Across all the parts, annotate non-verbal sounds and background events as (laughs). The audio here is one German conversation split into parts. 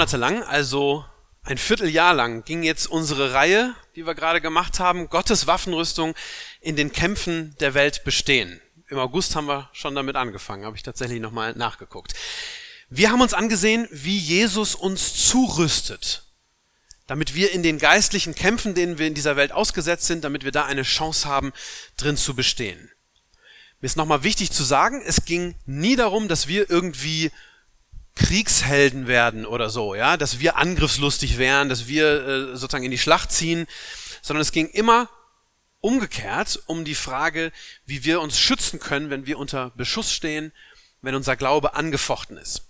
Monate lang, also ein Vierteljahr lang, ging jetzt unsere Reihe, die wir gerade gemacht haben, Gottes Waffenrüstung in den Kämpfen der Welt bestehen. Im August haben wir schon damit angefangen, habe ich tatsächlich nochmal nachgeguckt. Wir haben uns angesehen, wie Jesus uns zurüstet, damit wir in den geistlichen Kämpfen, denen wir in dieser Welt ausgesetzt sind, damit wir da eine Chance haben, drin zu bestehen. Mir ist nochmal wichtig zu sagen, es ging nie darum, dass wir irgendwie Kriegshelden werden oder so, ja, dass wir angriffslustig wären, dass wir äh, sozusagen in die Schlacht ziehen, sondern es ging immer umgekehrt um die Frage, wie wir uns schützen können, wenn wir unter Beschuss stehen, wenn unser Glaube angefochten ist.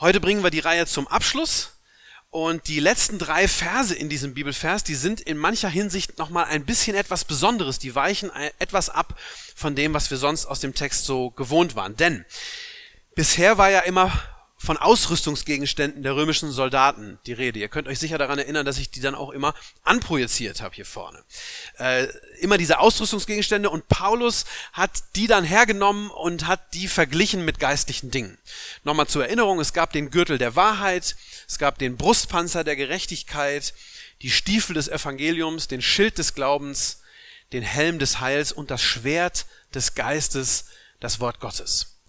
Heute bringen wir die Reihe zum Abschluss und die letzten drei Verse in diesem Bibelvers, die sind in mancher Hinsicht nochmal ein bisschen etwas Besonderes, die weichen etwas ab von dem, was wir sonst aus dem Text so gewohnt waren. Denn bisher war ja immer von Ausrüstungsgegenständen der römischen Soldaten die Rede. Ihr könnt euch sicher daran erinnern, dass ich die dann auch immer anprojiziert habe hier vorne. Äh, immer diese Ausrüstungsgegenstände und Paulus hat die dann hergenommen und hat die verglichen mit geistlichen Dingen. Nochmal zur Erinnerung, es gab den Gürtel der Wahrheit, es gab den Brustpanzer der Gerechtigkeit, die Stiefel des Evangeliums, den Schild des Glaubens, den Helm des Heils und das Schwert des Geistes, das Wort Gottes.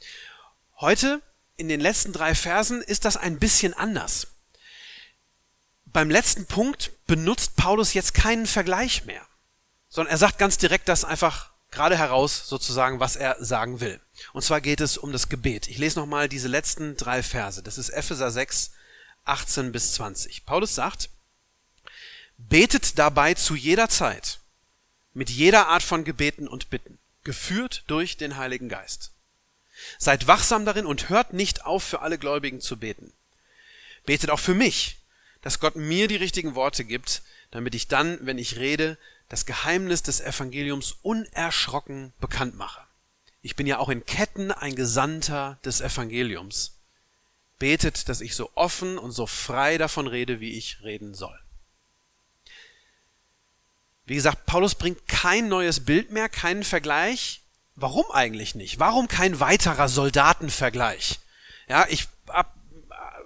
Heute in den letzten drei Versen ist das ein bisschen anders. Beim letzten Punkt benutzt Paulus jetzt keinen Vergleich mehr, sondern er sagt ganz direkt das einfach gerade heraus sozusagen, was er sagen will. Und zwar geht es um das Gebet. Ich lese nochmal diese letzten drei Verse. Das ist Epheser 6, 18 bis 20. Paulus sagt, betet dabei zu jeder Zeit, mit jeder Art von Gebeten und Bitten, geführt durch den Heiligen Geist Seid wachsam darin und hört nicht auf, für alle Gläubigen zu beten. Betet auch für mich, dass Gott mir die richtigen Worte gibt, damit ich dann, wenn ich rede, das Geheimnis des Evangeliums unerschrocken bekannt mache. Ich bin ja auch in Ketten ein Gesandter des Evangeliums. Betet, dass ich so offen und so frei davon rede, wie ich reden soll. Wie gesagt, Paulus bringt kein neues Bild mehr, keinen Vergleich. Warum eigentlich nicht? Warum kein weiterer Soldatenvergleich? Ja, ich hab,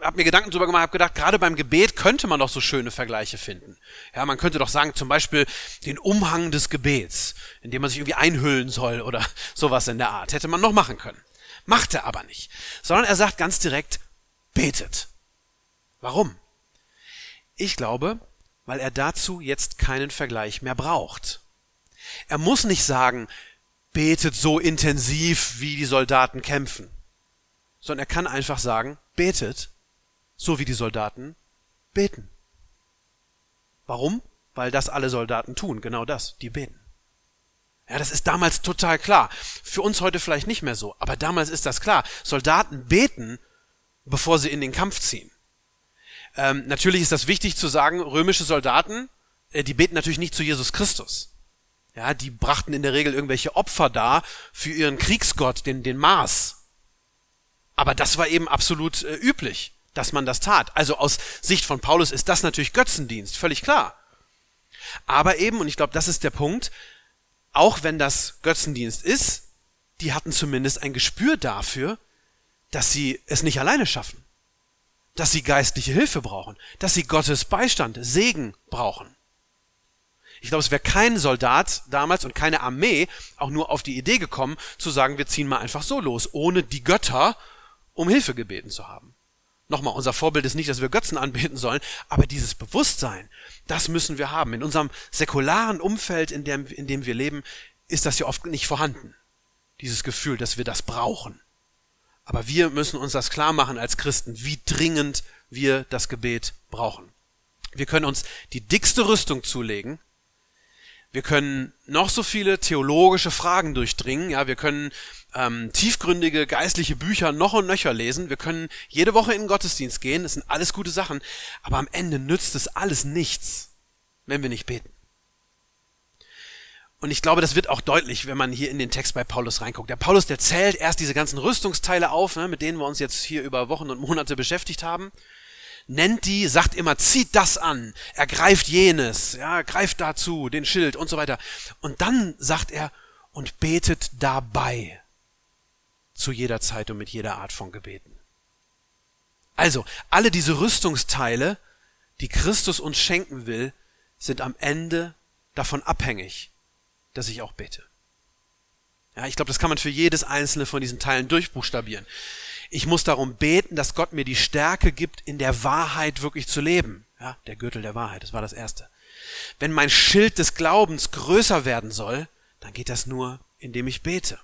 hab mir Gedanken drüber gemacht, habe gedacht, gerade beim Gebet könnte man doch so schöne Vergleiche finden. Ja, man könnte doch sagen, zum Beispiel den Umhang des Gebets, in dem man sich irgendwie einhüllen soll oder (laughs) sowas in der Art. Hätte man noch machen können. Macht er aber nicht. Sondern er sagt ganz direkt, betet. Warum? Ich glaube, weil er dazu jetzt keinen Vergleich mehr braucht. Er muss nicht sagen, betet so intensiv, wie die Soldaten kämpfen, sondern er kann einfach sagen, betet, so wie die Soldaten beten. Warum? Weil das alle Soldaten tun, genau das, die beten. Ja, das ist damals total klar. Für uns heute vielleicht nicht mehr so, aber damals ist das klar. Soldaten beten, bevor sie in den Kampf ziehen. Ähm, natürlich ist das wichtig zu sagen, römische Soldaten, äh, die beten natürlich nicht zu Jesus Christus. Ja, die brachten in der Regel irgendwelche Opfer dar für ihren Kriegsgott, den, den Mars. Aber das war eben absolut äh, üblich, dass man das tat. Also aus Sicht von Paulus ist das natürlich Götzendienst, völlig klar. Aber eben, und ich glaube, das ist der Punkt, auch wenn das Götzendienst ist, die hatten zumindest ein Gespür dafür, dass sie es nicht alleine schaffen, dass sie geistliche Hilfe brauchen, dass sie Gottes Beistand, Segen brauchen. Ich glaube, es wäre kein Soldat damals und keine Armee auch nur auf die Idee gekommen, zu sagen, wir ziehen mal einfach so los, ohne die Götter um Hilfe gebeten zu haben. Nochmal, unser Vorbild ist nicht, dass wir Götzen anbeten sollen, aber dieses Bewusstsein, das müssen wir haben. In unserem säkularen Umfeld, in dem, in dem wir leben, ist das ja oft nicht vorhanden. Dieses Gefühl, dass wir das brauchen. Aber wir müssen uns das klar machen als Christen, wie dringend wir das Gebet brauchen. Wir können uns die dickste Rüstung zulegen, Wir können noch so viele theologische Fragen durchdringen, ja, wir können ähm, tiefgründige geistliche Bücher noch und nöcher lesen, wir können jede Woche in den Gottesdienst gehen, das sind alles gute Sachen, aber am Ende nützt es alles nichts, wenn wir nicht beten. Und ich glaube, das wird auch deutlich, wenn man hier in den Text bei Paulus reinguckt. Der Paulus, der zählt erst diese ganzen Rüstungsteile auf, ne, mit denen wir uns jetzt hier über Wochen und Monate beschäftigt haben nennt die, sagt immer, zieht das an, ergreift jenes, ja, greift dazu, den Schild und so weiter. Und dann sagt er, und betet dabei zu jeder Zeit und mit jeder Art von Gebeten. Also, alle diese Rüstungsteile, die Christus uns schenken will, sind am Ende davon abhängig, dass ich auch bete. Ja, ich glaube, das kann man für jedes einzelne von diesen Teilen durchbuchstabieren. Ich muss darum beten, dass Gott mir die Stärke gibt, in der Wahrheit wirklich zu leben. Ja, der Gürtel der Wahrheit, das war das Erste. Wenn mein Schild des Glaubens größer werden soll, dann geht das nur, indem ich bete.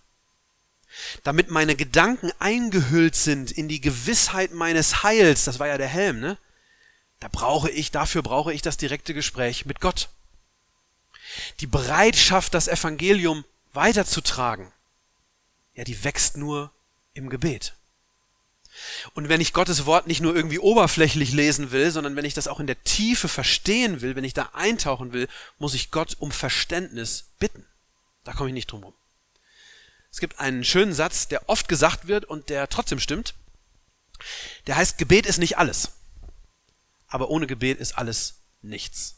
Damit meine Gedanken eingehüllt sind in die Gewissheit meines Heils, das war ja der Helm, ne? Da brauche ich, dafür brauche ich das direkte Gespräch mit Gott. Die Bereitschaft, das Evangelium weiterzutragen, ja, die wächst nur im Gebet. Und wenn ich Gottes Wort nicht nur irgendwie oberflächlich lesen will, sondern wenn ich das auch in der Tiefe verstehen will, wenn ich da eintauchen will, muss ich Gott um Verständnis bitten. Da komme ich nicht drum rum. Es gibt einen schönen Satz, der oft gesagt wird und der trotzdem stimmt. Der heißt, Gebet ist nicht alles. Aber ohne Gebet ist alles nichts.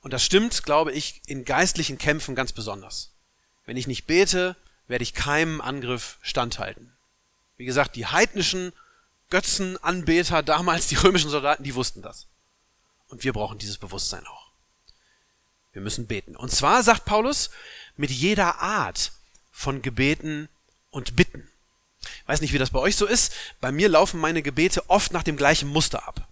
Und das stimmt, glaube ich, in geistlichen Kämpfen ganz besonders. Wenn ich nicht bete, werde ich keinem Angriff standhalten. Wie gesagt, die heidnischen Götzenanbeter damals, die römischen Soldaten, die wussten das. Und wir brauchen dieses Bewusstsein auch. Wir müssen beten. Und zwar, sagt Paulus, mit jeder Art von Gebeten und Bitten. Ich weiß nicht, wie das bei euch so ist. Bei mir laufen meine Gebete oft nach dem gleichen Muster ab.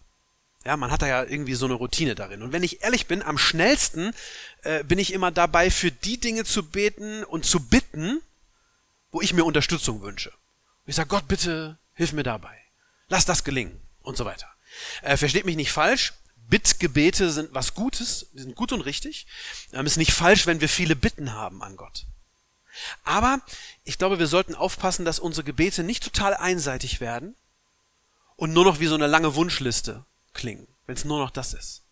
Ja, man hat da ja irgendwie so eine Routine darin. Und wenn ich ehrlich bin, am schnellsten äh, bin ich immer dabei, für die Dinge zu beten und zu bitten, wo ich mir Unterstützung wünsche. Ich sage, Gott, bitte hilf mir dabei. Lass das gelingen und so weiter. Äh, versteht mich nicht falsch. Bittgebete sind was Gutes, die sind gut und richtig. Ähm, ist nicht falsch, wenn wir viele Bitten haben an Gott. Aber ich glaube, wir sollten aufpassen, dass unsere Gebete nicht total einseitig werden und nur noch wie so eine lange Wunschliste klingen, wenn es nur noch das ist.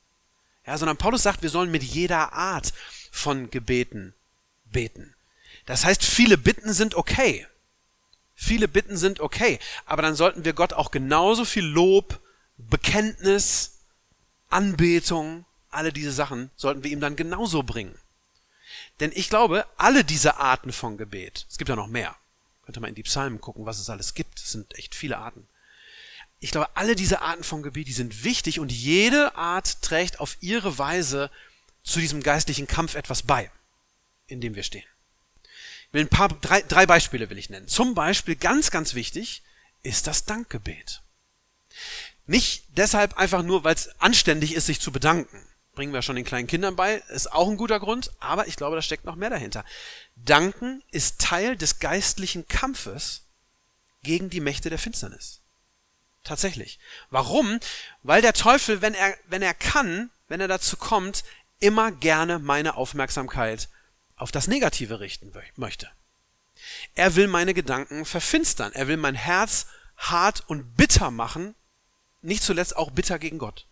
Ja, sondern Paulus sagt, wir sollen mit jeder Art von Gebeten beten. Das heißt, viele Bitten sind okay. Viele Bitten sind okay, aber dann sollten wir Gott auch genauso viel Lob, Bekenntnis, Anbetung, alle diese Sachen sollten wir ihm dann genauso bringen. Denn ich glaube, alle diese Arten von Gebet, es gibt ja noch mehr, könnt ihr mal in die Psalmen gucken, was es alles gibt, es sind echt viele Arten. Ich glaube, alle diese Arten von Gebet, die sind wichtig und jede Art trägt auf ihre Weise zu diesem geistlichen Kampf etwas bei, in dem wir stehen will ein paar, drei, drei Beispiele will ich nennen. Zum Beispiel ganz, ganz wichtig ist das Dankgebet. Nicht deshalb einfach nur, weil es anständig ist, sich zu bedanken. Bringen wir schon den kleinen Kindern bei, ist auch ein guter Grund, aber ich glaube, da steckt noch mehr dahinter. Danken ist Teil des geistlichen Kampfes gegen die Mächte der Finsternis. Tatsächlich. Warum? Weil der Teufel, wenn er, wenn er kann, wenn er dazu kommt, immer gerne meine Aufmerksamkeit auf das Negative richten möchte. Er will meine Gedanken verfinstern. Er will mein Herz hart und bitter machen, nicht zuletzt auch bitter gegen Gott.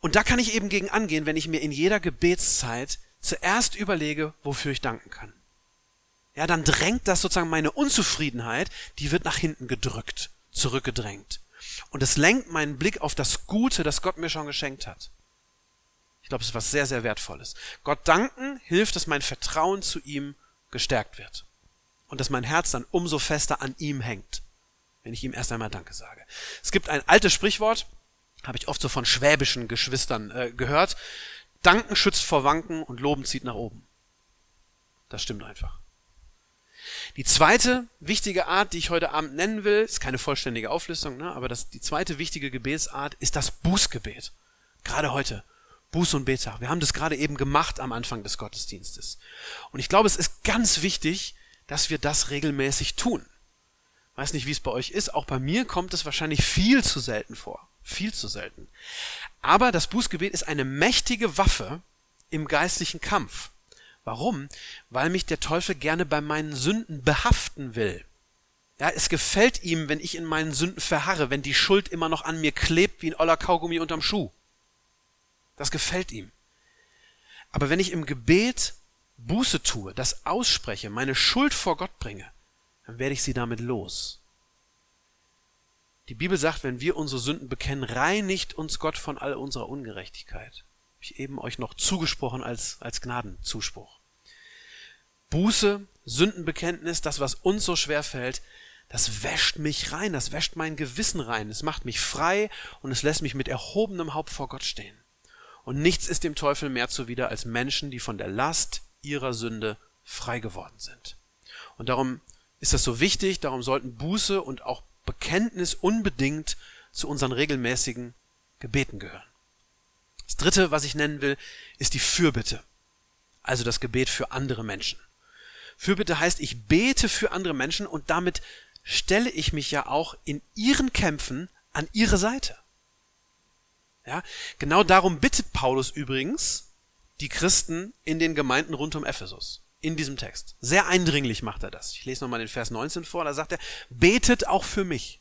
Und da kann ich eben gegen angehen, wenn ich mir in jeder Gebetszeit zuerst überlege, wofür ich danken kann. Ja, dann drängt das sozusagen meine Unzufriedenheit, die wird nach hinten gedrückt, zurückgedrängt. Und es lenkt meinen Blick auf das Gute, das Gott mir schon geschenkt hat. Ich glaube, es ist was sehr, sehr Wertvolles. Gott danken hilft, dass mein Vertrauen zu ihm gestärkt wird. Und dass mein Herz dann umso fester an ihm hängt, wenn ich ihm erst einmal Danke sage. Es gibt ein altes Sprichwort, habe ich oft so von schwäbischen Geschwistern äh, gehört. Danken schützt vor Wanken und Loben zieht nach oben. Das stimmt einfach. Die zweite wichtige Art, die ich heute Abend nennen will, ist keine vollständige Auflistung, ne, aber das, die zweite wichtige Gebetsart ist das Bußgebet. Gerade heute. Buß- und Betag. Wir haben das gerade eben gemacht am Anfang des Gottesdienstes. Und ich glaube, es ist ganz wichtig, dass wir das regelmäßig tun. Weiß nicht, wie es bei euch ist. Auch bei mir kommt es wahrscheinlich viel zu selten vor. Viel zu selten. Aber das Bußgebet ist eine mächtige Waffe im geistlichen Kampf. Warum? Weil mich der Teufel gerne bei meinen Sünden behaften will. Ja, es gefällt ihm, wenn ich in meinen Sünden verharre, wenn die Schuld immer noch an mir klebt wie ein oller Kaugummi unterm Schuh. Das gefällt ihm. Aber wenn ich im Gebet Buße tue, das ausspreche, meine Schuld vor Gott bringe, dann werde ich sie damit los. Die Bibel sagt, wenn wir unsere Sünden bekennen, reinigt uns Gott von all unserer Ungerechtigkeit. Habe ich eben euch noch zugesprochen als, als Gnadenzuspruch. Buße, Sündenbekenntnis, das, was uns so schwer fällt, das wäscht mich rein, das wäscht mein Gewissen rein, es macht mich frei und es lässt mich mit erhobenem Haupt vor Gott stehen. Und nichts ist dem Teufel mehr zuwider als Menschen, die von der Last ihrer Sünde frei geworden sind. Und darum ist das so wichtig, darum sollten Buße und auch Bekenntnis unbedingt zu unseren regelmäßigen Gebeten gehören. Das dritte, was ich nennen will, ist die Fürbitte. Also das Gebet für andere Menschen. Fürbitte heißt, ich bete für andere Menschen und damit stelle ich mich ja auch in ihren Kämpfen an ihre Seite. Ja, genau darum bittet Paulus übrigens die Christen in den Gemeinden rund um Ephesus. In diesem Text. Sehr eindringlich macht er das. Ich lese nochmal den Vers 19 vor. Da sagt er, betet auch für mich.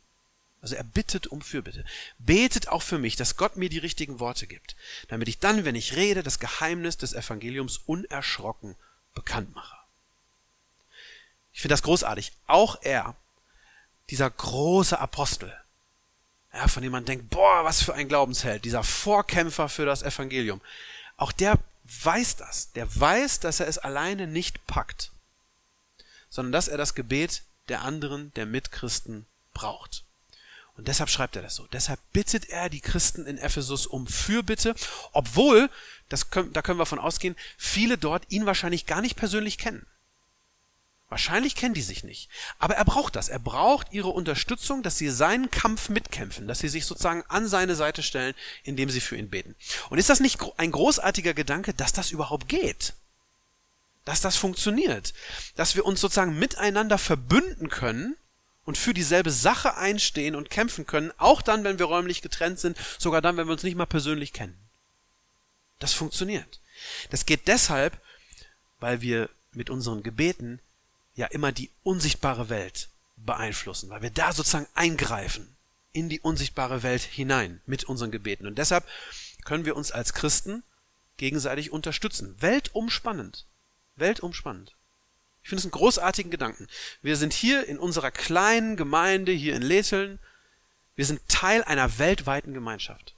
Also er bittet um Fürbitte. Betet auch für mich, dass Gott mir die richtigen Worte gibt, damit ich dann, wenn ich rede, das Geheimnis des Evangeliums unerschrocken bekannt mache. Ich finde das großartig. Auch er, dieser große Apostel, ja, von dem man denkt, boah, was für ein Glaubensheld, dieser Vorkämpfer für das Evangelium. Auch der weiß das. Der weiß, dass er es alleine nicht packt, sondern dass er das Gebet der anderen, der Mitchristen braucht. Und deshalb schreibt er das so. Deshalb bittet er die Christen in Ephesus um Fürbitte, obwohl, das können, da können wir von ausgehen, viele dort ihn wahrscheinlich gar nicht persönlich kennen. Wahrscheinlich kennen die sich nicht. Aber er braucht das. Er braucht ihre Unterstützung, dass sie seinen Kampf mitkämpfen, dass sie sich sozusagen an seine Seite stellen, indem sie für ihn beten. Und ist das nicht ein großartiger Gedanke, dass das überhaupt geht? Dass das funktioniert? Dass wir uns sozusagen miteinander verbünden können und für dieselbe Sache einstehen und kämpfen können, auch dann, wenn wir räumlich getrennt sind, sogar dann, wenn wir uns nicht mal persönlich kennen. Das funktioniert. Das geht deshalb, weil wir mit unseren Gebeten ja immer die unsichtbare Welt beeinflussen, weil wir da sozusagen eingreifen in die unsichtbare Welt hinein mit unseren Gebeten. Und deshalb können wir uns als Christen gegenseitig unterstützen. Weltumspannend. Weltumspannend. Ich finde es einen großartigen Gedanken. Wir sind hier in unserer kleinen Gemeinde, hier in Letheln. Wir sind Teil einer weltweiten Gemeinschaft.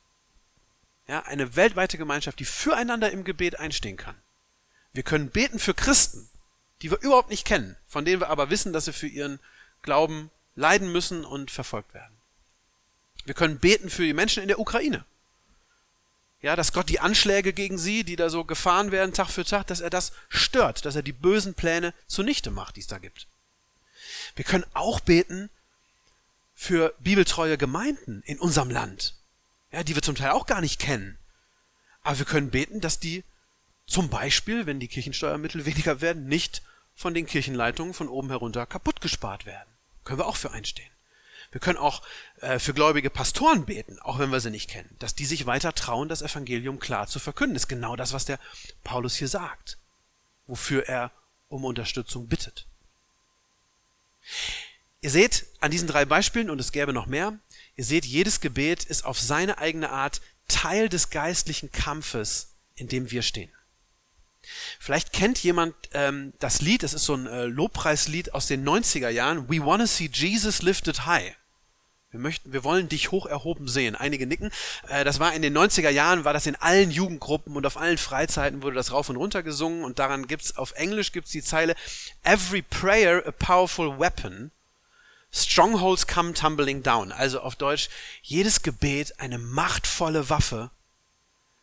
Ja, eine weltweite Gemeinschaft, die füreinander im Gebet einstehen kann. Wir können beten für Christen, die wir überhaupt nicht kennen, von denen wir aber wissen, dass sie für ihren Glauben leiden müssen und verfolgt werden. Wir können beten für die Menschen in der Ukraine. Ja, dass Gott die Anschläge gegen sie, die da so gefahren werden Tag für Tag, dass er das stört, dass er die bösen Pläne zunichte macht, die es da gibt. Wir können auch beten für bibeltreue Gemeinden in unserem Land, ja, die wir zum Teil auch gar nicht kennen. Aber wir können beten, dass die zum Beispiel, wenn die Kirchensteuermittel weniger werden, nicht von den Kirchenleitungen von oben herunter kaputt gespart werden. Können wir auch für einstehen. Wir können auch äh, für gläubige Pastoren beten, auch wenn wir sie nicht kennen, dass die sich weiter trauen, das Evangelium klar zu verkünden. Ist genau das, was der Paulus hier sagt, wofür er um Unterstützung bittet. Ihr seht an diesen drei Beispielen, und es gäbe noch mehr, ihr seht, jedes Gebet ist auf seine eigene Art Teil des geistlichen Kampfes, in dem wir stehen. Vielleicht kennt jemand ähm, das Lied, es ist so ein äh, Lobpreislied aus den 90er Jahren, We Wanna See Jesus Lifted High. Wir möchten, wir wollen dich hoch erhoben sehen. Einige nicken. Äh, das war in den 90er Jahren, war das in allen Jugendgruppen und auf allen Freizeiten wurde das rauf und runter gesungen und daran gibt's, auf Englisch gibt's die Zeile, Every prayer a powerful weapon, strongholds come tumbling down. Also auf Deutsch, jedes Gebet eine machtvolle Waffe,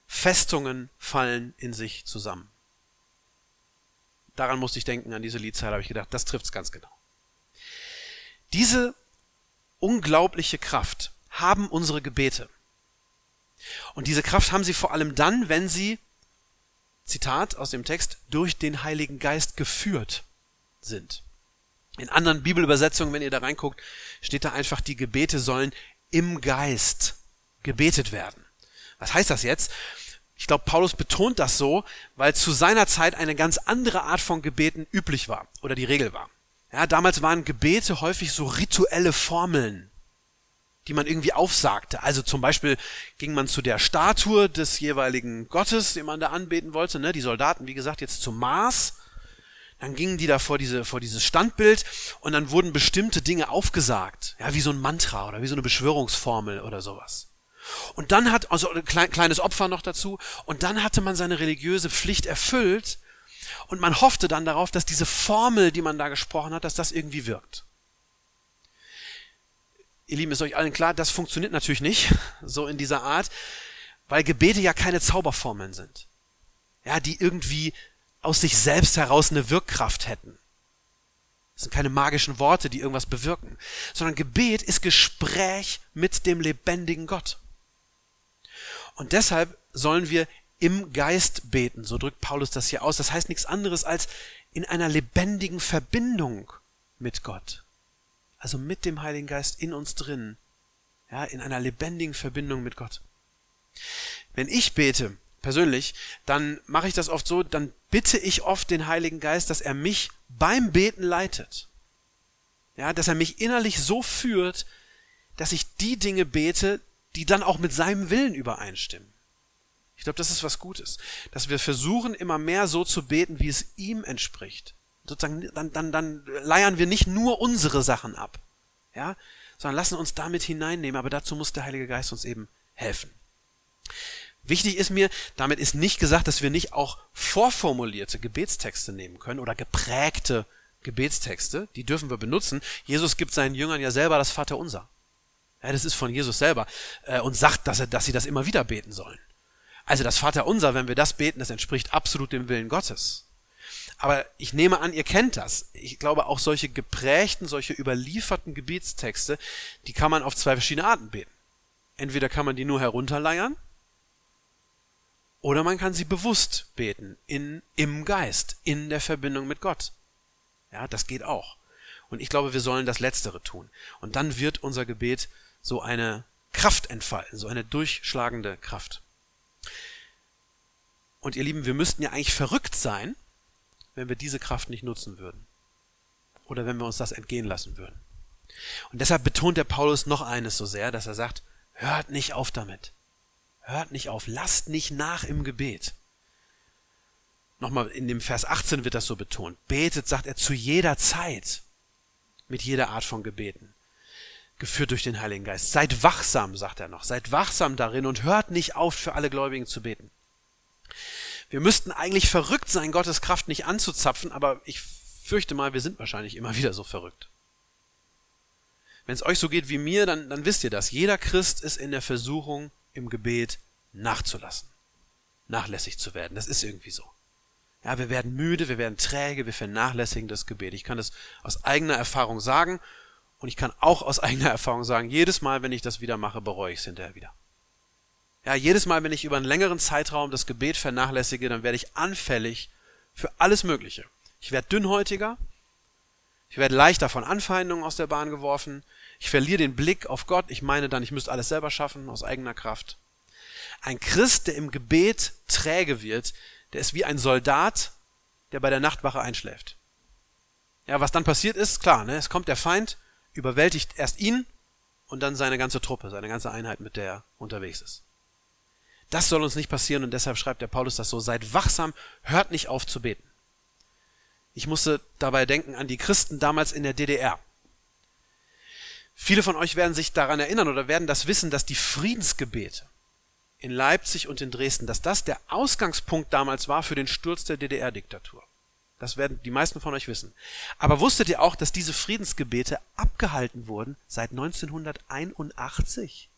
Festungen fallen in sich zusammen daran musste ich denken, an diese Liedzeile habe ich gedacht, das trifft's ganz genau. Diese unglaubliche Kraft haben unsere Gebete. Und diese Kraft haben sie vor allem dann, wenn sie, Zitat aus dem Text, durch den Heiligen Geist geführt sind. In anderen Bibelübersetzungen, wenn ihr da reinguckt, steht da einfach, die Gebete sollen im Geist gebetet werden. Was heißt das jetzt? Ich glaube, Paulus betont das so, weil zu seiner Zeit eine ganz andere Art von Gebeten üblich war oder die Regel war. Ja, damals waren Gebete häufig so rituelle Formeln, die man irgendwie aufsagte. Also zum Beispiel ging man zu der Statue des jeweiligen Gottes, den man da anbeten wollte. Ne? Die Soldaten, wie gesagt, jetzt zum Mars. Dann gingen die da vor, diese, vor dieses Standbild und dann wurden bestimmte Dinge aufgesagt. Ja, wie so ein Mantra oder wie so eine Beschwörungsformel oder sowas. Und dann hat, also ein kleines Opfer noch dazu, und dann hatte man seine religiöse Pflicht erfüllt und man hoffte dann darauf, dass diese Formel, die man da gesprochen hat, dass das irgendwie wirkt. Ihr Lieben, ist euch allen klar, das funktioniert natürlich nicht, (laughs) so in dieser Art, weil Gebete ja keine Zauberformeln sind. Ja, die irgendwie aus sich selbst heraus eine Wirkkraft hätten. Das sind keine magischen Worte, die irgendwas bewirken, sondern Gebet ist Gespräch mit dem lebendigen Gott. Und deshalb sollen wir im Geist beten, so drückt Paulus das hier aus. Das heißt nichts anderes als in einer lebendigen Verbindung mit Gott. Also mit dem Heiligen Geist in uns drin. Ja, in einer lebendigen Verbindung mit Gott. Wenn ich bete, persönlich, dann mache ich das oft so, dann bitte ich oft den Heiligen Geist, dass er mich beim Beten leitet. Ja, dass er mich innerlich so führt, dass ich die Dinge bete, die dann auch mit seinem Willen übereinstimmen. Ich glaube, das ist was Gutes, dass wir versuchen, immer mehr so zu beten, wie es ihm entspricht. Sozusagen, dann, dann, dann leiern wir nicht nur unsere Sachen ab, ja, sondern lassen uns damit hineinnehmen. Aber dazu muss der Heilige Geist uns eben helfen. Wichtig ist mir, damit ist nicht gesagt, dass wir nicht auch vorformulierte Gebetstexte nehmen können oder geprägte Gebetstexte. Die dürfen wir benutzen. Jesus gibt seinen Jüngern ja selber das Vaterunser. Ja, das ist von Jesus selber äh, und sagt, dass, er, dass sie das immer wieder beten sollen. Also das Vaterunser, wenn wir das beten, das entspricht absolut dem Willen Gottes. Aber ich nehme an, ihr kennt das. Ich glaube, auch solche geprägten, solche überlieferten Gebetstexte, die kann man auf zwei verschiedene Arten beten. Entweder kann man die nur herunterleiern, oder man kann sie bewusst beten, in, im Geist, in der Verbindung mit Gott. Ja, das geht auch. Und ich glaube, wir sollen das Letztere tun. Und dann wird unser Gebet so eine Kraft entfalten, so eine durchschlagende Kraft. Und ihr Lieben, wir müssten ja eigentlich verrückt sein, wenn wir diese Kraft nicht nutzen würden. Oder wenn wir uns das entgehen lassen würden. Und deshalb betont der Paulus noch eines so sehr, dass er sagt, hört nicht auf damit. Hört nicht auf, lasst nicht nach im Gebet. Nochmal in dem Vers 18 wird das so betont. Betet, sagt er, zu jeder Zeit mit jeder Art von Gebeten geführt durch den Heiligen Geist. Seid wachsam, sagt er noch, seid wachsam darin und hört nicht auf, für alle Gläubigen zu beten. Wir müssten eigentlich verrückt sein, Gottes Kraft nicht anzuzapfen, aber ich fürchte mal, wir sind wahrscheinlich immer wieder so verrückt. Wenn es euch so geht wie mir, dann, dann wisst ihr das. Jeder Christ ist in der Versuchung, im Gebet nachzulassen, nachlässig zu werden. Das ist irgendwie so. Ja, wir werden müde, wir werden träge, wir vernachlässigen das Gebet. Ich kann das aus eigener Erfahrung sagen und ich kann auch aus eigener Erfahrung sagen, jedes Mal, wenn ich das wieder mache, bereue ich es hinterher wieder. Ja, jedes Mal, wenn ich über einen längeren Zeitraum das Gebet vernachlässige, dann werde ich anfällig für alles Mögliche. Ich werde dünnhäutiger, ich werde leichter von Anfeindungen aus der Bahn geworfen, ich verliere den Blick auf Gott, ich meine dann, ich müsste alles selber schaffen, aus eigener Kraft. Ein Christ, der im Gebet träge wird, der ist wie ein Soldat, der bei der Nachtwache einschläft. Ja, was dann passiert ist, klar, ne? es kommt der Feind, überwältigt erst ihn und dann seine ganze Truppe, seine ganze Einheit, mit der er unterwegs ist. Das soll uns nicht passieren und deshalb schreibt der Paulus das so, seid wachsam, hört nicht auf zu beten. Ich musste dabei denken an die Christen damals in der DDR. Viele von euch werden sich daran erinnern oder werden das wissen, dass die Friedensgebete in Leipzig und in Dresden, dass das der Ausgangspunkt damals war für den Sturz der DDR-Diktatur. Das werden die meisten von euch wissen. Aber wusstet ihr auch, dass diese Friedensgebete abgehalten wurden seit 1981?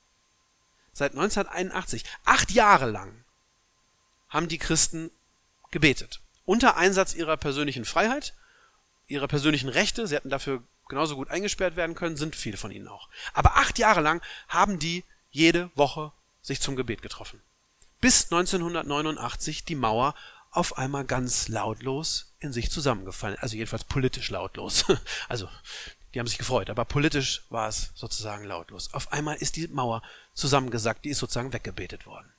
Seit 1981. Acht Jahre lang haben die Christen gebetet. Unter Einsatz ihrer persönlichen Freiheit, ihrer persönlichen Rechte. Sie hätten dafür genauso gut eingesperrt werden können, sind viele von ihnen auch. Aber acht Jahre lang haben die jede Woche sich zum Gebet getroffen. Bis 1989 die Mauer auf einmal ganz lautlos in sich zusammengefallen. Also jedenfalls politisch lautlos. (laughs) Also Die haben sich gefreut, aber politisch war es sozusagen lautlos. Auf einmal ist die Mauer zusammengesackt, die ist sozusagen weggebetet worden.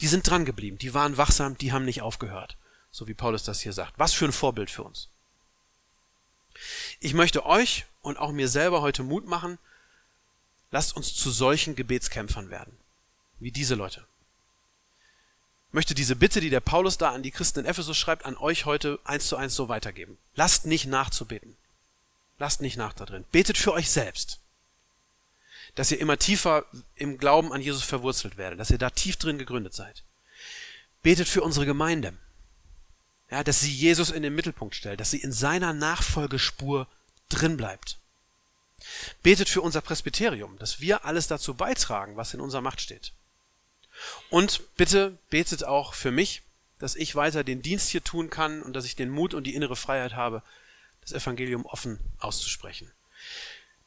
Die sind dran geblieben, die waren wachsam, die haben nicht aufgehört, so wie Paulus das hier sagt. Was für ein Vorbild für uns. Ich möchte euch und auch mir selber heute Mut machen, lasst uns zu solchen Gebetskämpfern werden, wie diese Leute. Möchte diese Bitte, die der Paulus da an die Christen in Ephesus schreibt, an euch heute eins zu eins so weitergeben. Lasst nicht nachzubeten. Lasst nicht nach da drin. Betet für euch selbst. Dass ihr immer tiefer im Glauben an Jesus verwurzelt werdet, dass ihr da tief drin gegründet seid. Betet für unsere Gemeinde. Ja, dass sie Jesus in den Mittelpunkt stellt, dass sie in seiner Nachfolgespur drin bleibt. Betet für unser Presbyterium, dass wir alles dazu beitragen, was in unserer Macht steht. Und bitte betet auch für mich, dass ich weiter den Dienst hier tun kann und dass ich den Mut und die innere Freiheit habe, das Evangelium offen auszusprechen.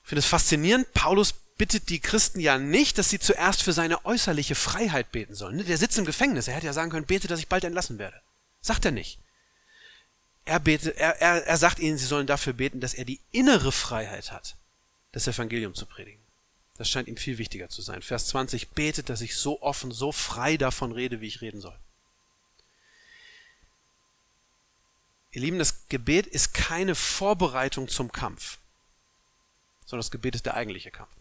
Ich finde es faszinierend, Paulus bittet die Christen ja nicht, dass sie zuerst für seine äußerliche Freiheit beten sollen. Der sitzt im Gefängnis, er hätte ja sagen können, bete, dass ich bald entlassen werde. Sagt er nicht. Er, betet, er, er, er sagt ihnen, sie sollen dafür beten, dass er die innere Freiheit hat, das Evangelium zu predigen. Das scheint ihm viel wichtiger zu sein. Vers 20 betet, dass ich so offen, so frei davon rede, wie ich reden soll. Ihr Lieben, das Gebet ist keine Vorbereitung zum Kampf, sondern das Gebet ist der eigentliche Kampf.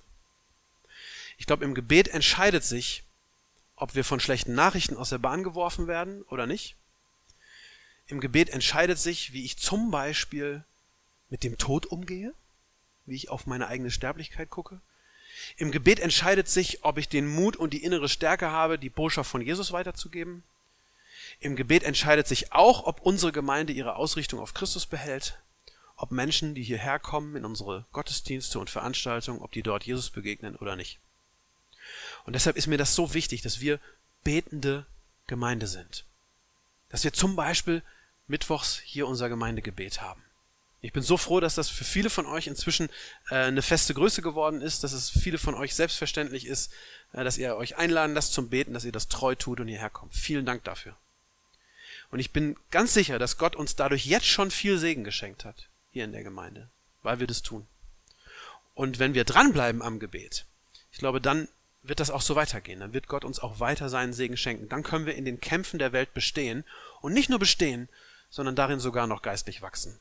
Ich glaube, im Gebet entscheidet sich, ob wir von schlechten Nachrichten aus der Bahn geworfen werden oder nicht. Im Gebet entscheidet sich, wie ich zum Beispiel mit dem Tod umgehe, wie ich auf meine eigene Sterblichkeit gucke. Im Gebet entscheidet sich, ob ich den Mut und die innere Stärke habe, die Botschaft von Jesus weiterzugeben. Im Gebet entscheidet sich auch, ob unsere Gemeinde ihre Ausrichtung auf Christus behält, ob Menschen, die hierher kommen in unsere Gottesdienste und Veranstaltungen, ob die dort Jesus begegnen oder nicht. Und deshalb ist mir das so wichtig, dass wir betende Gemeinde sind. Dass wir zum Beispiel mittwochs hier unser Gemeindegebet haben. Ich bin so froh, dass das für viele von euch inzwischen äh, eine feste Größe geworden ist, dass es viele von euch selbstverständlich ist, äh, dass ihr euch einladen lasst zum Beten, dass ihr das treu tut und hierher kommt. Vielen Dank dafür. Und ich bin ganz sicher, dass Gott uns dadurch jetzt schon viel Segen geschenkt hat, hier in der Gemeinde, weil wir das tun. Und wenn wir dranbleiben am Gebet, ich glaube, dann wird das auch so weitergehen. Dann wird Gott uns auch weiter seinen Segen schenken. Dann können wir in den Kämpfen der Welt bestehen und nicht nur bestehen, sondern darin sogar noch geistlich wachsen.